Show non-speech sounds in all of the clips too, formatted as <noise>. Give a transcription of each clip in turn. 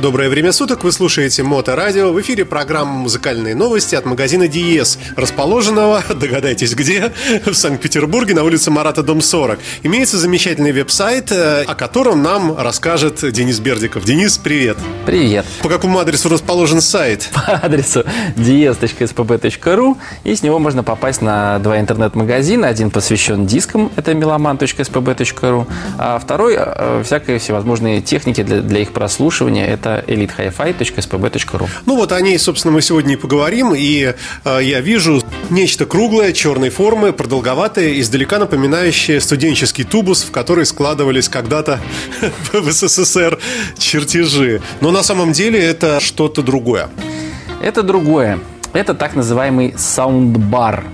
Доброе время суток, вы слушаете Моторадио. В эфире программа «Музыкальные новости» от магазина Диес, расположенного, <laughs> догадайтесь где, в Санкт-Петербурге на улице Марата, дом 40. Имеется замечательный веб-сайт, э, о котором нам расскажет Денис Бердиков. Денис, привет. Привет. По какому адресу расположен сайт? <laughs> По адресу dies.spb.ru и с него можно попасть на два интернет-магазина. Один посвящен дискам, это meloman.spb.ru, а второй э, всякие всевозможные техники для, для их прослушивания, это это elitehifi.spb.ru. Ну вот о ней, собственно, мы сегодня и поговорим. И э, я вижу нечто круглое, черной формы, продолговатое, издалека напоминающее студенческий тубус, в который складывались когда-то <laughs> в СССР чертежи. Но на самом деле это что-то другое. Это другое. Это так называемый саундбар,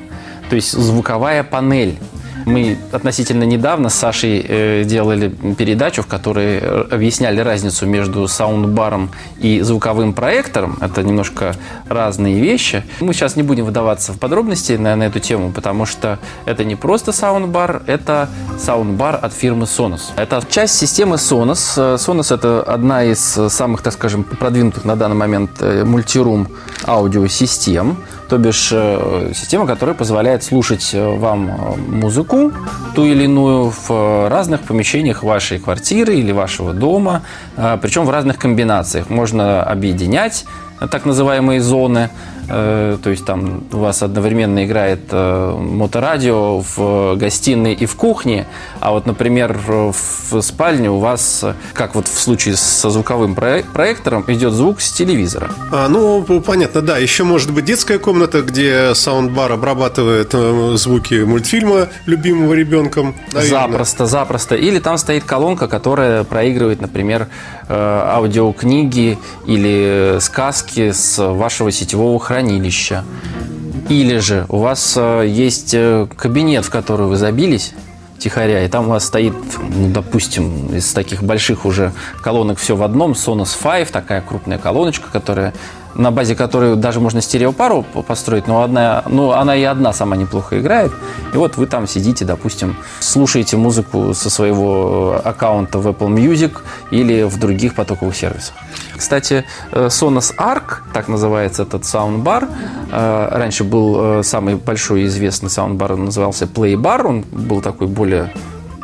то есть звуковая панель. Мы относительно недавно с Сашей э, делали передачу, в которой объясняли разницу между саундбаром и звуковым проектором. Это немножко разные вещи. Мы сейчас не будем выдаваться в подробности на, на эту тему, потому что это не просто саундбар, это саундбар от фирмы Sonos. Это часть системы Sonos. Sonos это одна из самых, так скажем, продвинутых на данный момент э, мультирум аудиосистем то бишь э, система, которая позволяет слушать э, вам э, музыку, ту или иную, в разных помещениях вашей квартиры или вашего дома, причем в разных комбинациях. Можно объединять так называемые зоны, то есть там у вас одновременно играет э, моторадио в гостиной и в кухне, а вот, например, в спальне у вас, как вот в случае со звуковым проектором, идет звук с телевизора. А, ну, понятно, да. Еще может быть детская комната, где саундбар обрабатывает э, звуки мультфильма любимого ребенком. Наверное. Запросто, запросто. Или там стоит колонка, которая проигрывает, например, аудиокниги или сказки с вашего сетевого хранилища хранилища. Или же у вас э, есть э, кабинет, в который вы забились, тихоря, и там у вас стоит, ну, допустим, из таких больших уже колонок все в одном, Sonos 5, такая крупная колоночка, которая на базе которой даже можно стереопару построить, но одна, ну, она и одна сама неплохо играет. И вот вы там сидите, допустим, слушаете музыку со своего э, аккаунта в Apple Music или в других потоковых сервисах. Кстати, э, Sonos Arc, так называется этот саундбар, э, раньше был самый большой известный саундбар, он назывался Playbar, он был такой более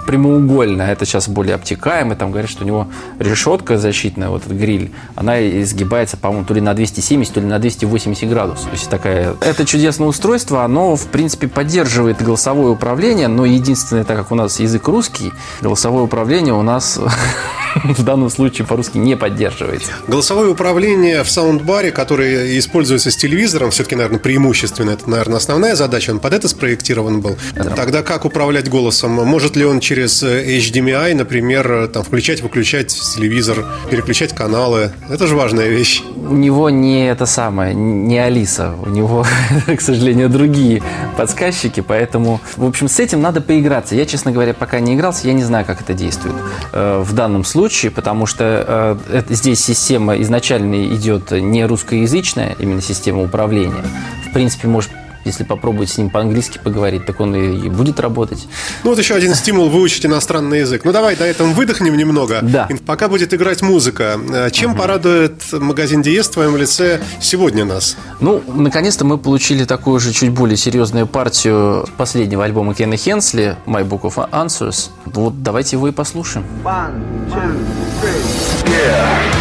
прямоугольная, это сейчас более обтекаемый, там говорят, что у него решетка защитная, вот этот гриль, она изгибается, по-моему, то ли на 270, то ли на 280 градусов. То есть такая... Это чудесное устройство, оно, в принципе, поддерживает голосовое управление, но единственное, так как у нас язык русский, голосовое управление у нас <laughs> в данном случае по-русски не поддерживается. Голосовое управление в саундбаре, которое используется с телевизором, все-таки, наверное, преимущественно, это, наверное, основная задача, он под это спроектирован был. Тогда как управлять голосом? Может ли он через через HDMI, например, там включать-выключать телевизор, переключать каналы. Это же важная вещь. У него не это самое, не Алиса. У него, <laughs> к сожалению, другие подсказчики, поэтому, в общем, с этим надо поиграться. Я, честно говоря, пока не игрался, я не знаю, как это действует э, в данном случае, потому что э, здесь система изначально идет не русскоязычная, именно система управления. В принципе, может если попробовать с ним по-английски поговорить, так он и будет работать. Ну вот еще один стимул выучить иностранный язык. Ну давай до этого выдохнем немного. Да. Пока будет играть музыка. Э, чем угу. порадует магазин Диес в твоем лице сегодня нас? Ну, наконец-то мы получили такую же чуть более серьезную партию последнего альбома Кена Хенсли «My Book of Answers». Вот давайте его и послушаем. One, two, three. Yeah.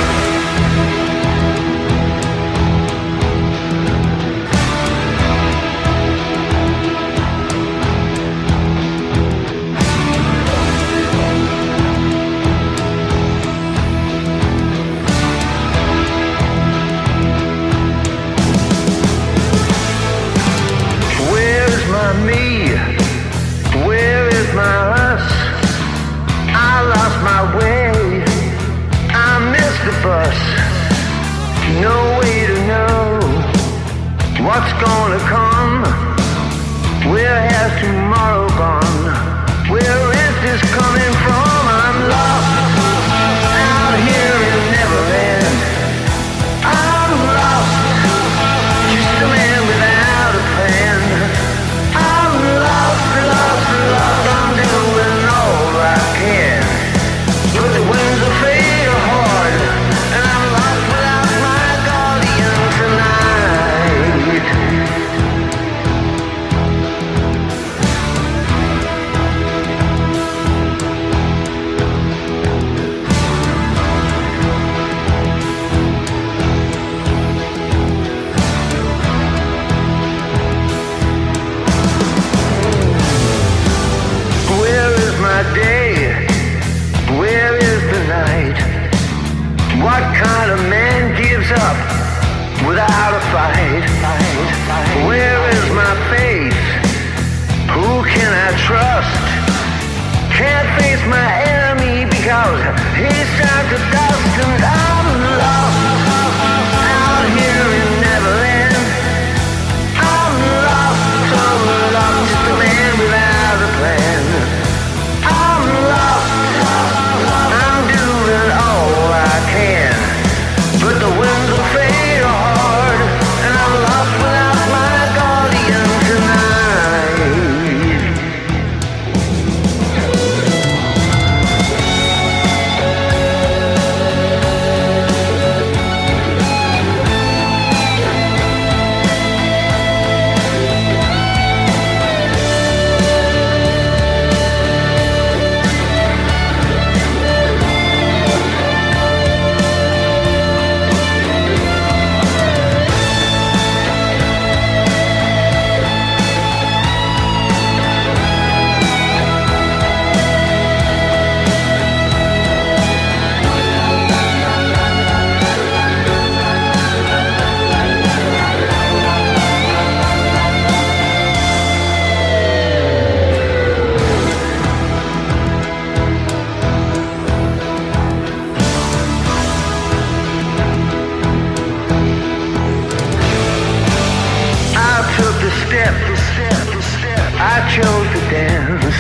Step, the step, the step. I chose to dance.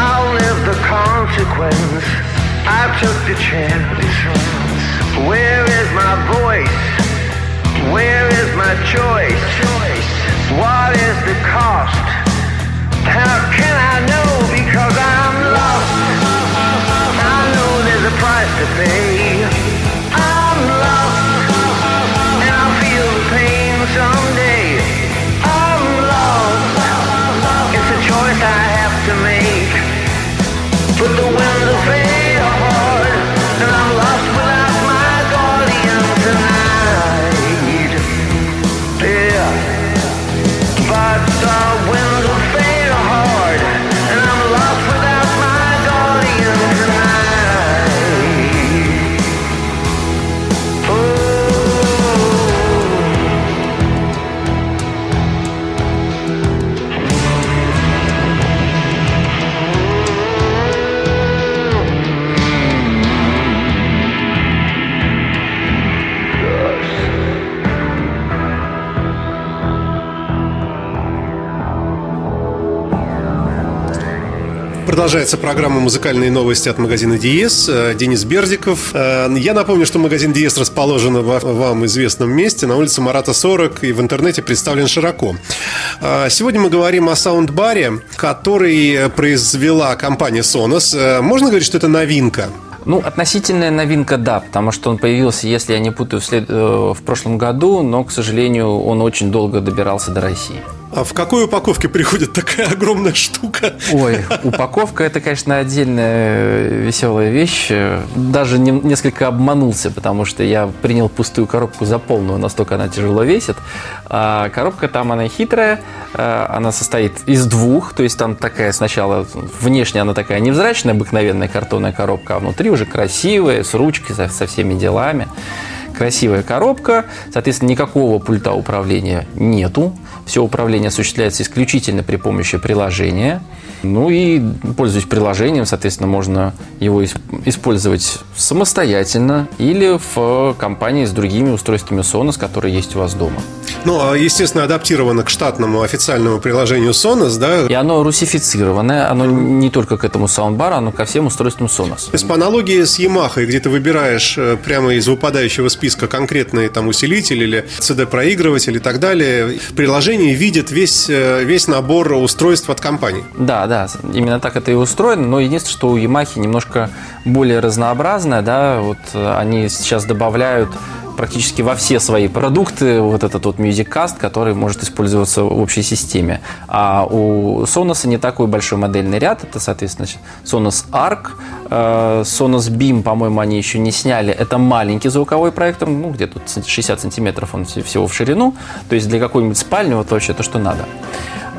I'll live the consequence. I took the chance. Where is my voice? Where is my choice? What is the cost? How can I know? Because I'm lost. I know there's a price to pay. Продолжается программа «Музыкальные новости» от магазина «Диез». Э, Денис Бердиков. Э, Я напомню, что магазин «Диез» расположен в вам известном месте на улице Марата 40 и в интернете представлен широко. Э, Сегодня мы говорим о саундбаре, который произвела компания Sonos. Можно говорить, что это новинка? Ну, относительная новинка, да, потому что он появился, если я не путаю, в, след- в прошлом году, но, к сожалению, он очень долго добирался до России. А в какой упаковке приходит такая огромная штука? Ой, упаковка это, конечно, отдельная веселая вещь. Даже не- несколько обманулся, потому что я принял пустую коробку за полную, настолько она тяжело весит. А коробка там она хитрая, э, она состоит из двух, то есть там такая сначала внешне она такая невзрачная, обыкновенная картонная коробка, а внутри уже красивая, с ручкой, со, со всеми делами. Красивая коробка, соответственно, никакого пульта управления нету. Все управление осуществляется исключительно при помощи приложения. Ну и, пользуясь приложением, соответственно, можно его ис- использовать самостоятельно или в компании с другими устройствами Sonos, которые есть у вас дома. Ну, а, естественно, адаптировано к штатному официальному приложению Sonos, да? И оно русифицированное, оно не только к этому саундбару, оно ко всем устройствам Sonos. То есть по аналогии с Yamaha, где ты выбираешь э, прямо из выпадающего списка конкретный там усилитель или CD-проигрыватель и так далее, приложение видит весь, э, весь набор устройств от компании. Да, да, именно так это и устроено, но единственное, что у Yamaha немножко более разнообразное, да, вот э, они сейчас добавляют практически во все свои продукты вот этот вот MusicCast, который может использоваться в общей системе. А у Sonos не такой большой модельный ряд. Это, соответственно, Sonos Arc, э, Sonos Beam, по-моему, они еще не сняли. Это маленький звуковой проектор, ну, где тут 60 сантиметров он всего в ширину. То есть для какой-нибудь спальни вот вообще то, что надо.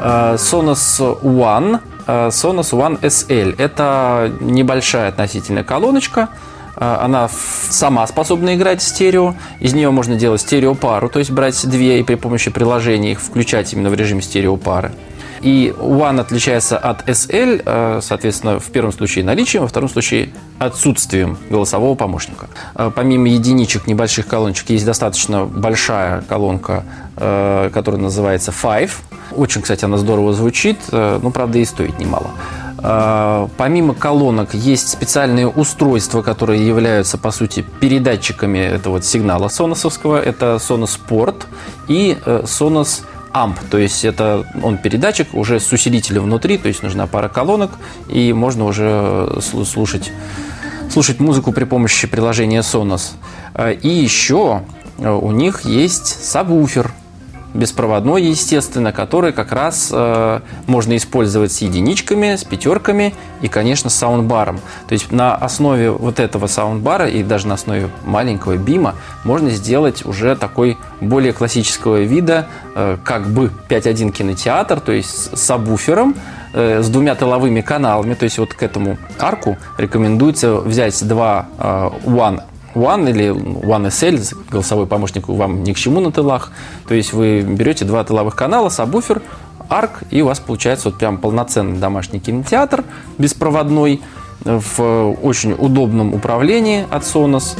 Э, Sonos One, э, Sonos One SL. Это небольшая относительная колоночка, она сама способна играть стерео. Из нее можно делать стереопару, то есть брать две и при помощи приложения их включать именно в режим стереопары. И One отличается от SL, соответственно, в первом случае наличием, во втором случае отсутствием голосового помощника. Помимо единичек, небольших колоночек, есть достаточно большая колонка, которая называется Five. Очень, кстати, она здорово звучит, но, правда, и стоит немало. Помимо колонок есть специальные устройства, которые являются, по сути, передатчиками этого сигнала соносовского. Это Sonos Port и Sonos амп, то есть это он передатчик уже с усилителем внутри, то есть нужна пара колонок, и можно уже слушать, слушать музыку при помощи приложения Sonos. И еще у них есть сабвуфер, беспроводной, естественно, который как раз э, можно использовать с единичками, с пятерками и, конечно, с саундбаром. То есть на основе вот этого саундбара и даже на основе маленького бима можно сделать уже такой более классического вида, э, как бы 5.1 кинотеатр, то есть с сабвуфером, э, с двумя тыловыми каналами, то есть вот к этому арку рекомендуется взять два э, One One или One SL, голосовой помощник вам ни к чему на тылах. То есть вы берете два тыловых канала, сабвуфер, арк, и у вас получается вот прям полноценный домашний кинотеатр беспроводной в очень удобном управлении от Sonos.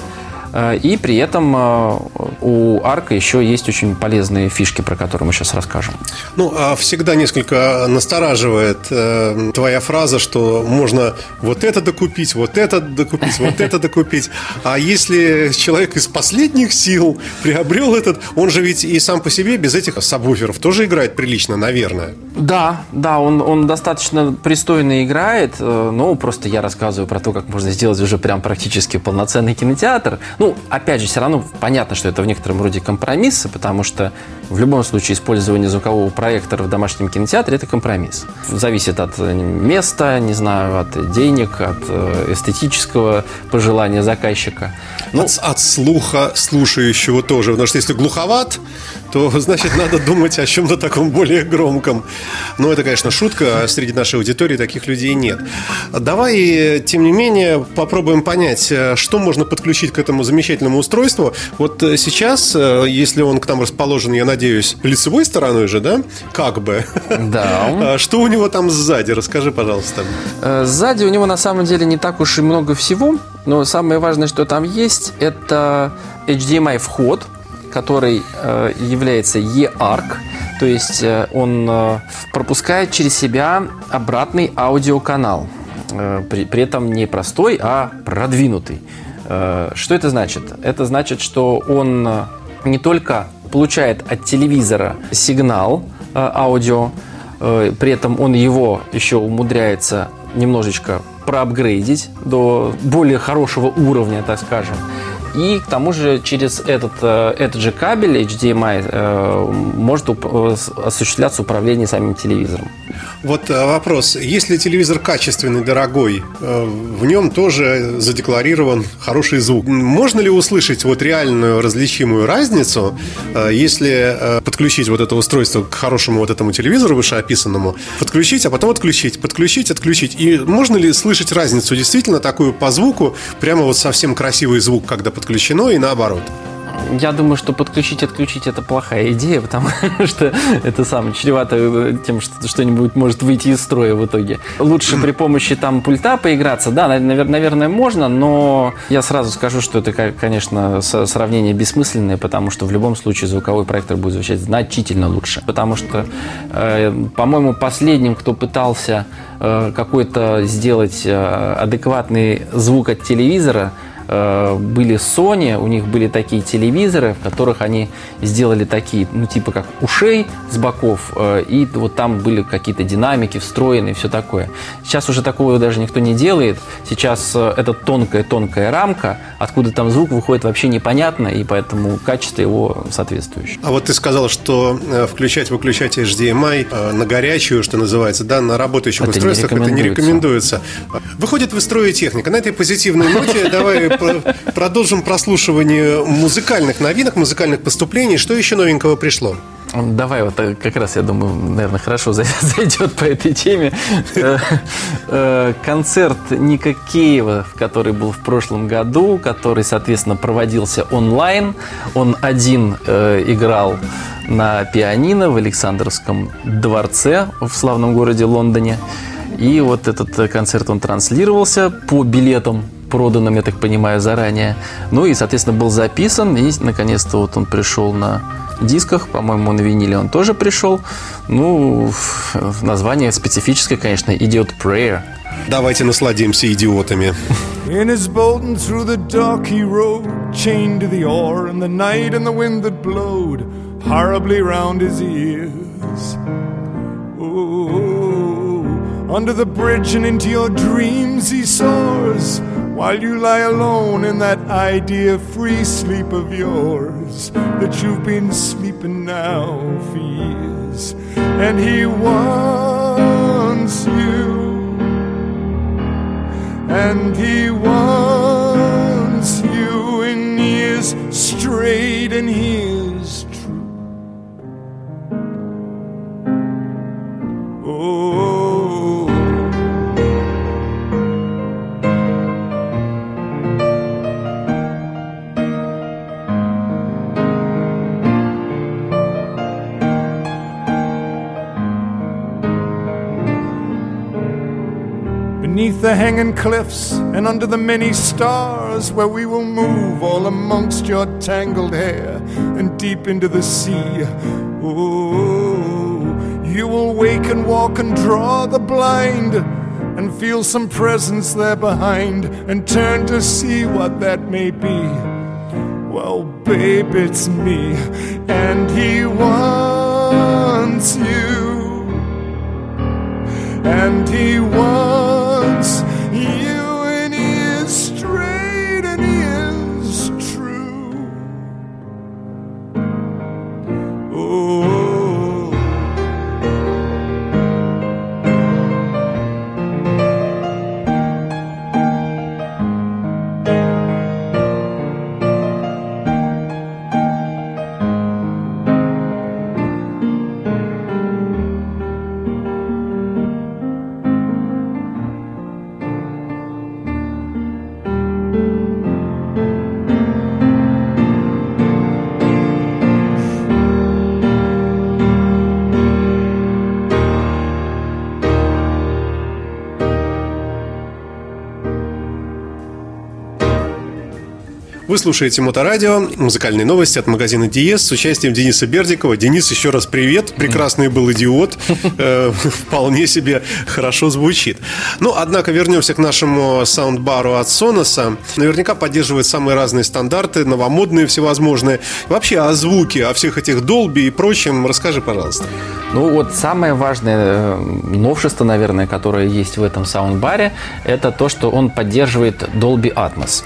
Э, и при этом э, у Арка еще есть очень полезные фишки, про которые мы сейчас расскажем. Ну, а всегда несколько настораживает э, твоя фраза, что можно вот это докупить, вот это докупить, вот это докупить. А если человек из последних сил приобрел этот, он же ведь и сам по себе без этих сабвуферов тоже играет прилично, наверное. Да, да, он, он достаточно пристойно играет, но просто я рассказываю про то, как можно сделать уже прям практически полноценный кинотеатр. Ну, опять же, все равно понятно, что это в некотором роде компромисс, потому что в любом случае использование звукового проектора в домашнем кинотеатре – это компромисс. Зависит от места, не знаю, от денег, от э, эстетического пожелания заказчика. Ну, от, от слуха слушающего тоже, потому что если глуховат, то, значит, надо думать о чем-то таком более громком. Но это, конечно, шутка, а среди нашей аудитории таких людей нет. Давай, тем не менее, попробуем понять, э, что можно подключить к этому замечательному устройству. Вот э, сейчас, э, если он к нам расположен, я надеюсь, лицевой стороной же, да? Как бы. Да. А что у него там сзади? Расскажи, пожалуйста. Сзади у него на самом деле не так уж и много всего, но самое важное, что там есть, это HDMI вход, который э, является e-ARC, то есть э, он э, пропускает через себя обратный аудиоканал. При, при этом не простой, а продвинутый. Что это значит? Это значит, что он не только получает от телевизора сигнал аудио, при этом он его еще умудряется немножечко проапгрейдить до более хорошего уровня, так скажем. И к тому же через этот, э, этот же кабель HDMI э, может э, осуществляться управление самим телевизором. Вот вопрос. Если телевизор качественный, дорогой, в нем тоже задекларирован хороший звук. Можно ли услышать вот реальную различимую разницу, если подключить вот это устройство к хорошему вот этому телевизору вышеописанному, подключить, а потом отключить, подключить, отключить? И можно ли слышать разницу действительно такую по звуку, прямо вот совсем красивый звук, когда подключено и наоборот. Я думаю, что подключить, отключить это плохая идея, потому <laughs> что это самое чревато э, тем, что что-нибудь может выйти из строя в итоге. Лучше при помощи там пульта поиграться, да, наверное, можно, но я сразу скажу, что это, конечно, сравнение бессмысленное, потому что в любом случае звуковой проектор будет звучать значительно лучше. Потому что, э, по-моему, последним, кто пытался э, какой-то сделать адекватный звук от телевизора, Э, были Sony, у них были такие телевизоры, в которых они сделали такие, ну, типа как ушей с боков, э, и вот там были какие-то динамики встроенные, все такое. Сейчас уже такого даже никто не делает. Сейчас э, это тонкая-тонкая рамка, откуда там звук выходит вообще непонятно, и поэтому качество его соответствующее. А вот ты сказал, что включать-выключать HDMI на горячую, что называется, да, на работающих это устройствах не это не рекомендуется. Выходит в из строя техника. На этой позитивной ноте <laughs> давай продолжим прослушивание музыкальных новинок, музыкальных поступлений. Что еще новенького пришло? Давай вот э, как раз, я думаю, наверное, хорошо <laughs> зайдет по этой теме. Э, э, концерт Ника Кеева, который был в прошлом году, который, соответственно, проводился онлайн. Он один играл на пианино в Александровском дворце в славном городе Лондоне. И вот этот концерт, он транслировался по билетам проданным, я так понимаю, заранее. Ну и, соответственно, был записан, и, наконец-то, вот он пришел на дисках, по-моему, на виниле он тоже пришел. Ну, название специфическое, конечно, Idiot Prayer. Давайте насладимся идиотами. In his boat and through the dock he rode, chained to the oar, and the night and the wind that blowed horribly round his ears. Oh, under the bridge and into your dreams he soars. While you lie alone in that idea free sleep of yours that you've been sleeping now for years. And he wants you, and he wants you, in is straight and he hanging cliffs and under the many stars where we will move all amongst your tangled hair and deep into the sea. Oh, you will wake and walk and draw the blind and feel some presence there behind and turn to see what that may be. Well, babe, it's me, and he wants Вы слушаете Моторадио, музыкальные новости от магазина Диес с участием Дениса Бердикова. Денис, еще раз привет. Прекрасный был идиот. <laughs> Э, вполне себе хорошо звучит. Ну, однако вернемся к нашему саундбару от Соноса. Наверняка поддерживает самые разные стандарты, новомодные всевозможные. Вообще о звуке, о всех этих долби и прочем расскажи, пожалуйста. Ну, вот самое важное э, новшество, наверное, которое есть в этом саундбаре, это то, что он поддерживает Dolby Atmos.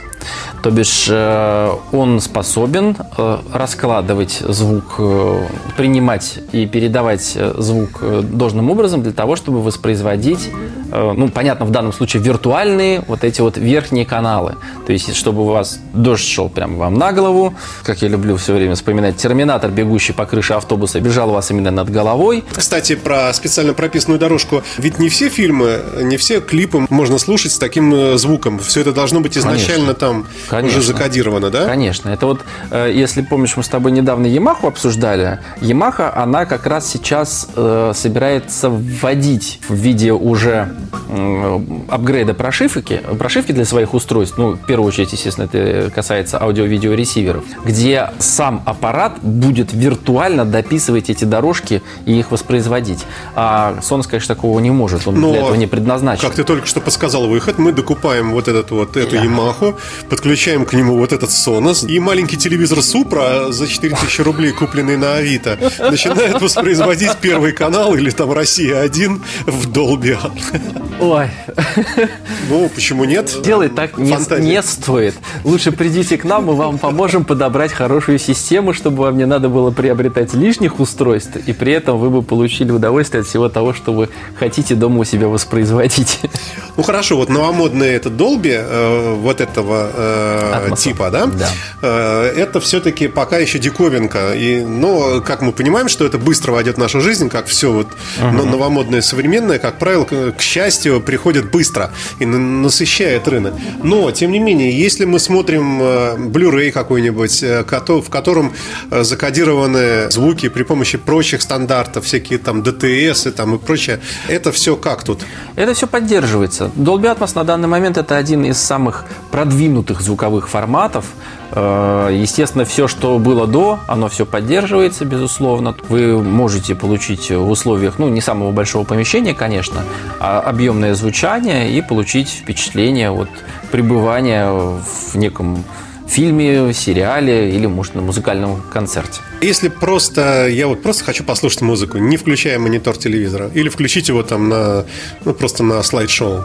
То бишь э, он способен э, раскладывать звук, э, принимать и передавать звук должным образом для того, чтобы воспроизводить, ну, понятно, в данном случае виртуальные вот эти вот верхние каналы. То есть, чтобы у вас дождь шел прямо вам на голову, как я люблю все время вспоминать, терминатор, бегущий по крыше автобуса, бежал у вас именно над головой. Кстати, про специально прописанную дорожку. Ведь не все фильмы, не все клипы можно слушать с таким звуком. Все это должно быть изначально Конечно. там Конечно. уже закодировано, да? Конечно. Это вот, э, если помнишь, мы с тобой недавно Ямаху обсуждали. Ямаха, она как раз сейчас э, собирается вводить в виде уже э, апгрейда прошивки, прошивки для своих устройств, ну, в первую очередь, естественно, это касается аудио-видео ресиверов, где сам аппарат будет виртуально дописывать эти дорожки и их воспроизводить. А Sonos, конечно, такого не может, он Но, для этого не предназначен. Как ты только что подсказал выход, мы докупаем вот этот вот, эту подключаем подключаем к нему вот этот Sonos, и маленький телевизор Supra за 4000 рублей, купленный на Авито, начинает воспроизводить первый канал или там Россия-1 в Dolby. Ой, Ну, почему нет? делать так не, не стоит. Лучше придите к нам, мы вам поможем подобрать хорошую систему, чтобы вам не надо было приобретать лишних устройств, и при этом вы бы получили удовольствие от всего того, что вы хотите дома у себя воспроизводить. Ну хорошо, вот новомодный этот Dolby э, вот этого э, типа, да? Да. Э, это все-таки пока еще диковинка. И, но, как мы понимаем, что это быстро войдет в нашу жизнь, как все вот но- новомодное, современное, как правило, к, к счастью, приходит быстро и на- насыщает рынок. Но, тем не менее, если мы смотрим э, Blu-ray какой-нибудь, э, в котором э, закодированы звуки при помощи прочих стандартов, всякие там DTS и там и прочее, это все как тут? Это все поддерживается. Dolby Atmos на данный момент это один из самых продвинутых звуковых форматов. Естественно, все, что было до, оно все поддерживается, безусловно. Вы можете получить в условиях, ну, не самого большого помещения, конечно, а объемное звучание и получить впечатление от пребывания в неком фильме, сериале или, может, на музыкальном концерте. Если просто, я вот просто хочу послушать музыку, не включая монитор телевизора, или включить его там на, ну, просто на слайд-шоу.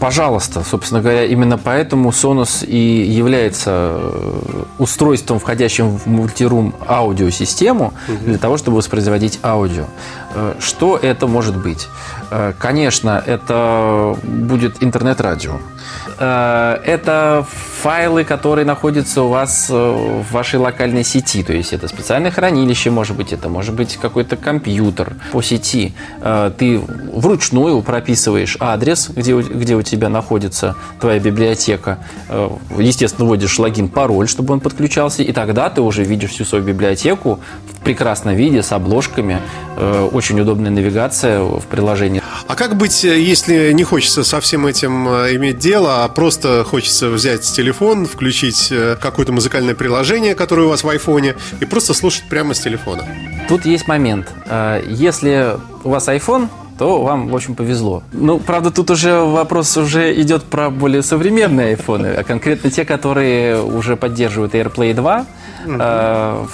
Пожалуйста, собственно говоря, именно поэтому Sonos и является э, устройством, входящим в мультирум аудиосистему для того, чтобы воспроизводить аудио. Э, Что это может быть? Э, Конечно, это будет интернет-радио. Это файлы, которые находятся у вас в вашей локальной сети. То есть это специальное хранилище, может быть, это может быть какой-то компьютер по сети. Ты вручную прописываешь адрес, где, у- где у тебя находится твоя библиотека. Э, Естественно, вводишь логин, пароль, чтобы он подключался. И тогда ты уже видишь всю свою библиотеку в прекрасном виде, с обложками. Э, Очень удобная навигация в приложении. А как быть, э, если не хочется со всем этим иметь дело, а просто хочется взять телефон, включить какое-то музыкальное приложение, которое у вас в айфоне, и просто слушать прямо с телефона? Тут есть момент. Если у вас iPhone, то вам, в общем, повезло. Ну, правда, тут уже вопрос уже идет про более современные айфоны, а конкретно те, которые уже поддерживают AirPlay 2. Э,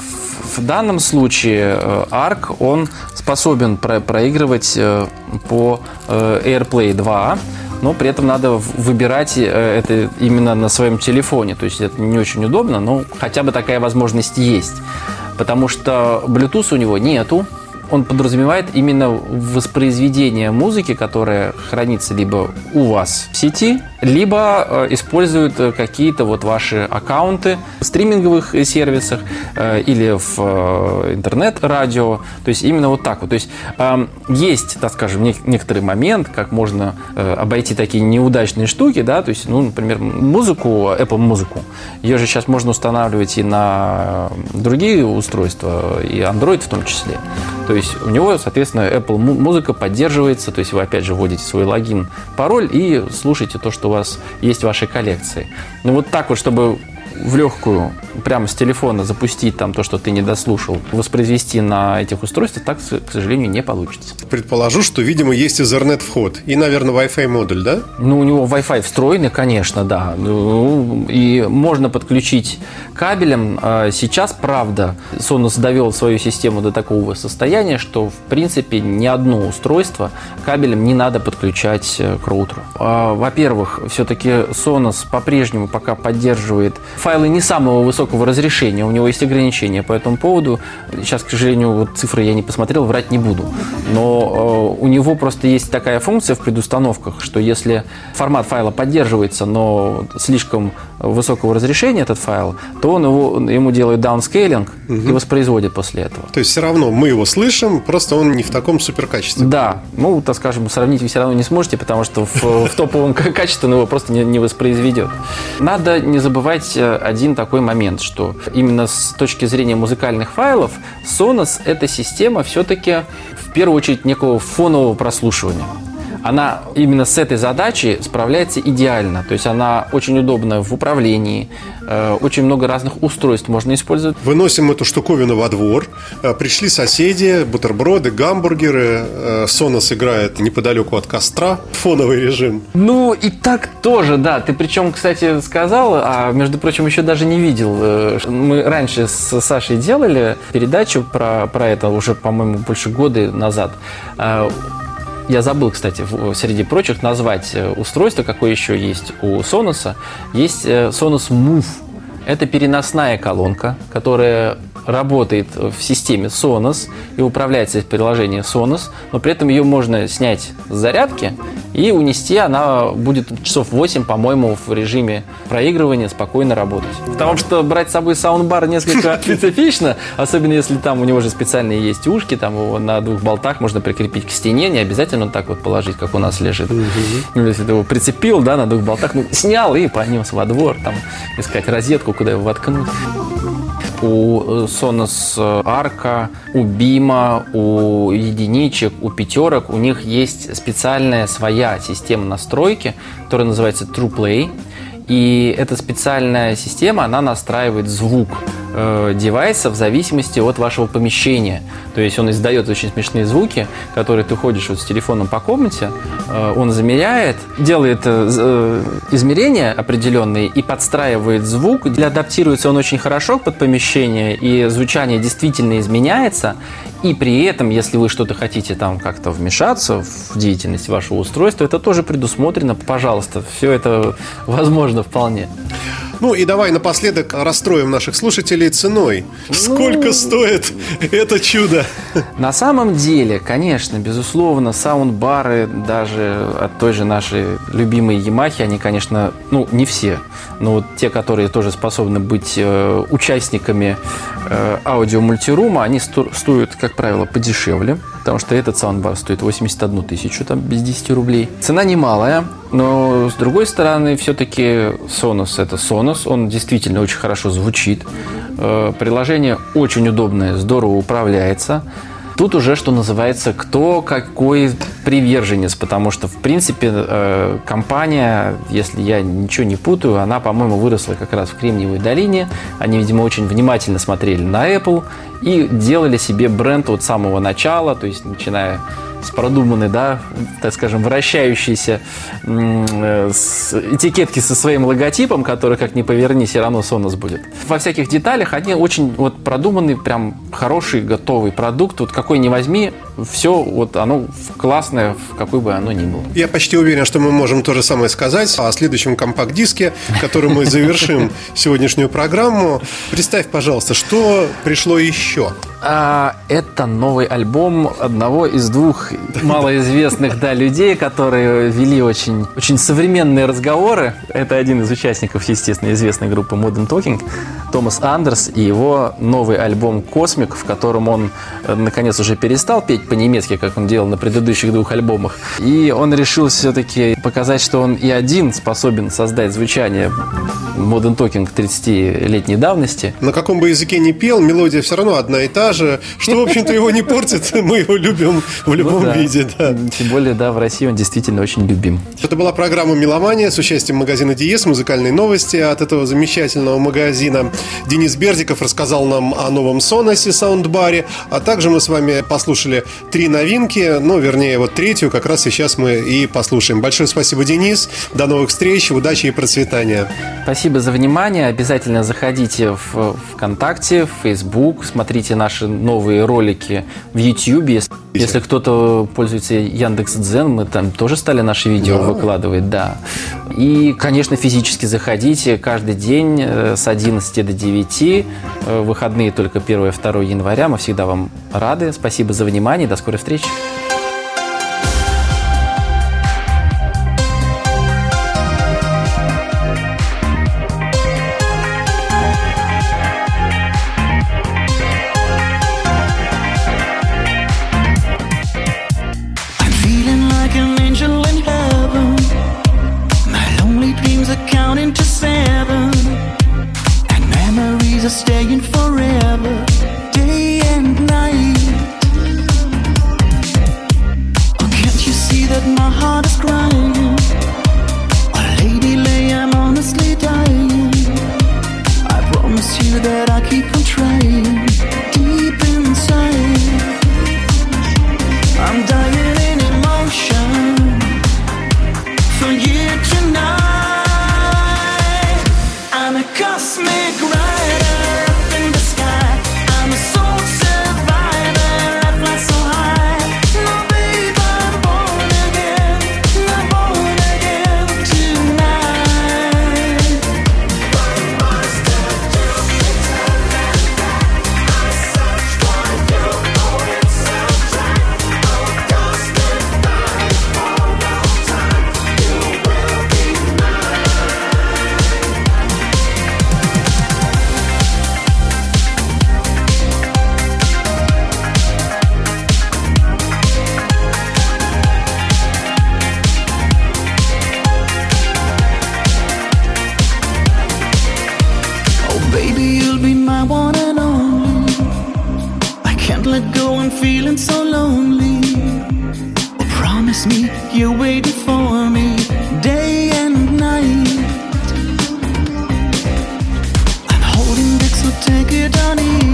В данном случае э, ARC, он способен про- проигрывать э, по э, AirPlay 2, но при этом надо выбирать это именно на своем телефоне. То есть это не очень удобно, но хотя бы такая возможность есть. Потому что Bluetooth у него нету. Он подразумевает именно воспроизведение музыки, которая хранится либо у вас в сети, либо э, использует э, какие-то вот ваши аккаунты в стриминговых сервисах э, или в интернет-радио. То есть именно вот так вот. То есть эм, есть, так скажем, нек- некоторый момент, как можно обойти такие неудачные штуки, да, то есть, ну, например, музыку, Apple музыку, ее же сейчас можно устанавливать и на другие устройства, и Android в том числе. То есть у него, соответственно, Apple му- музыка поддерживается, то есть вы опять же вводите свой логин, пароль и слушаете то, что у вас есть в вашей коллекции. Ну вот так вот, чтобы в легкую, прямо с телефона запустить там то, что ты не дослушал, воспроизвести на этих устройствах, так, к сожалению, не получится. Предположу, что, видимо, есть Ethernet вход и, наверное, Wi-Fi модуль, да? Ну, у него Wi-Fi встроенный, конечно, да. Ну, и можно подключить кабелем. А Сейчас, правда, Sonos довел свою систему до такого состояния, что, в принципе, ни одно устройство кабелем не надо подключать э, к роутеру. А, Во-первых, все-таки Sonos по-прежнему пока поддерживает файлы не самого высокого разрешения. У него есть ограничения по этому поводу. Сейчас, к сожалению, вот цифры я не посмотрел, врать не буду. Но э, у него просто есть такая функция в предустановках, что если формат файла поддерживается, но слишком высокого разрешения этот файл, то он его, ему делает даунскейлинг и воспроизводит после этого. То есть все равно мы его слышим, просто он не в таком суперкачестве. Да, ну, так скажем, сравнить вы все равно не сможете, потому что в, в топовом качестве он его просто не, не воспроизведет. Надо не забывать э, один такой момент, что именно с точки зрения музыкальных файлов Sonos это система все-таки в первую очередь некого фонового прослушивания. Она именно с этой задачей справляется идеально. То есть она очень удобна в управлении, э, очень много разных устройств можно использовать. Выносим эту штуковину во двор. Э, Пришли соседи, бутерброды, гамбургеры. Э, Sonos играет неподалеку от костра. Фоновый режим. Ну, и так тоже, да. Ты причем, кстати, сказал, а между прочим, еще даже не видел. э, Мы раньше с Сашей делали передачу про, про это уже, по-моему, больше года назад. Я забыл, кстати, среди прочих назвать э, устройство, какое еще есть у Sonos. Есть э, Sonos Move. Это переносная колонка, которая работает в системе Sonos и управляется из приложения Sonos, но при этом ее можно снять с зарядки и унести, она будет часов 8, по-моему, в режиме проигрывания спокойно работать. Потому что брать с собой саундбар несколько <laughs> специфично, особенно если там у него же специальные есть ушки, там его на двух болтах можно прикрепить к стене, не обязательно он так вот положить, как у нас лежит. Ну, если ты его прицепил, да, на двух болтах, ну, снял и понес во двор, там, искать розетку, куда его воткнуть у э, Sonos Arca, у Бима, у единичек, у пятерок, у них есть специальная своя система настройки, которая называется TruePlay. И эта специальная система, она настраивает звук э, девайса в зависимости от вашего помещения. То есть он издает очень смешные звуки, которые ты ходишь вот с телефоном по комнате, э, он замеряет, делает э, измерения определенные и подстраивает звук. Для адаптируется он очень хорошо под помещение, и звучание действительно изменяется. И при этом, если вы что-то хотите там как-то вмешаться в деятельность вашего устройства, это тоже предусмотрено. Пожалуйста, все это <laughs> возможно вполне. Ну и давай напоследок расстроим наших слушателей ценой. Сколько ну... стоит это чудо? На самом деле, конечно, безусловно, саундбары даже от той же нашей любимой Ямахи, они, конечно, ну, не все, но вот те, которые тоже способны быть э, участниками э, аудиомультирума, они стоят, как правило, подешевле потому что этот саундбар стоит 81 тысячу, там, без 10 рублей. Цена немалая, но, с другой стороны, все-таки Sonos – это Sonos, он действительно очень хорошо звучит. Э, приложение очень удобное, здорово управляется. Тут уже, что называется, кто какой приверженец, потому что, в принципе, э, компания, если я ничего не путаю, она, по-моему, выросла как раз в Кремниевой долине. Они, видимо, очень внимательно смотрели на Apple и делали себе бренд от самого начала, то есть начиная с продуманной, да, так скажем, вращающейся э, с этикетки со своим логотипом, который, как ни поверни, все равно Sonos будет. Во всяких деталях они очень вот продуманный, прям хороший, готовый продукт. Вот какой ни возьми, все вот оно классное, в какой бы оно ни было. Я почти уверен, что мы можем то же самое сказать о следующем компакт-диске, которым мы завершим <laughs> сегодняшнюю программу. Представь, пожалуйста, что пришло еще? А, это новый альбом одного из двух малоизвестных да, людей, которые вели очень, очень современные разговоры. Это один из участников, естественно, известной группы Modern Talking, Томас Андерс и его новый альбом «Космик», в котором он, э, наконец, уже перестал петь по-немецки, как он делал на предыдущих двух альбомах. И он решил все-таки показать, что он и один способен создать звучание Modern Talking 30-летней давности. На каком бы языке ни пел, мелодия все равно одна и та же, что, в общем-то, его не портит. <laughs> Мы его любим в любом ну, да. виде. Да. Тем более, да, в России он действительно очень любим. Это была программа «Меломания» с участием магазина «Диез», музыкальные новости от этого замечательного магазина. Денис Бердиков рассказал нам о новом Соносе саундбаре, а также мы с вами послушали три новинки, ну, вернее, вот третью как раз сейчас мы и послушаем. Большое спасибо, Денис. До новых встреч, удачи и процветания. Спасибо за внимание. Обязательно заходите в ВКонтакте, в Facebook, смотрите наши новые ролики в YouTube. Если кто-то пользуется Яндекс Дзен, мы там тоже стали наши видео да. выкладывать, да. И, конечно, физически заходите каждый день э, с 11 до 9. Э, выходные только 1 и 2 января. Мы всегда вам рады. Спасибо за внимание. До скорой встречи. waiting for me day and night. I'm holding back, so take it on easy.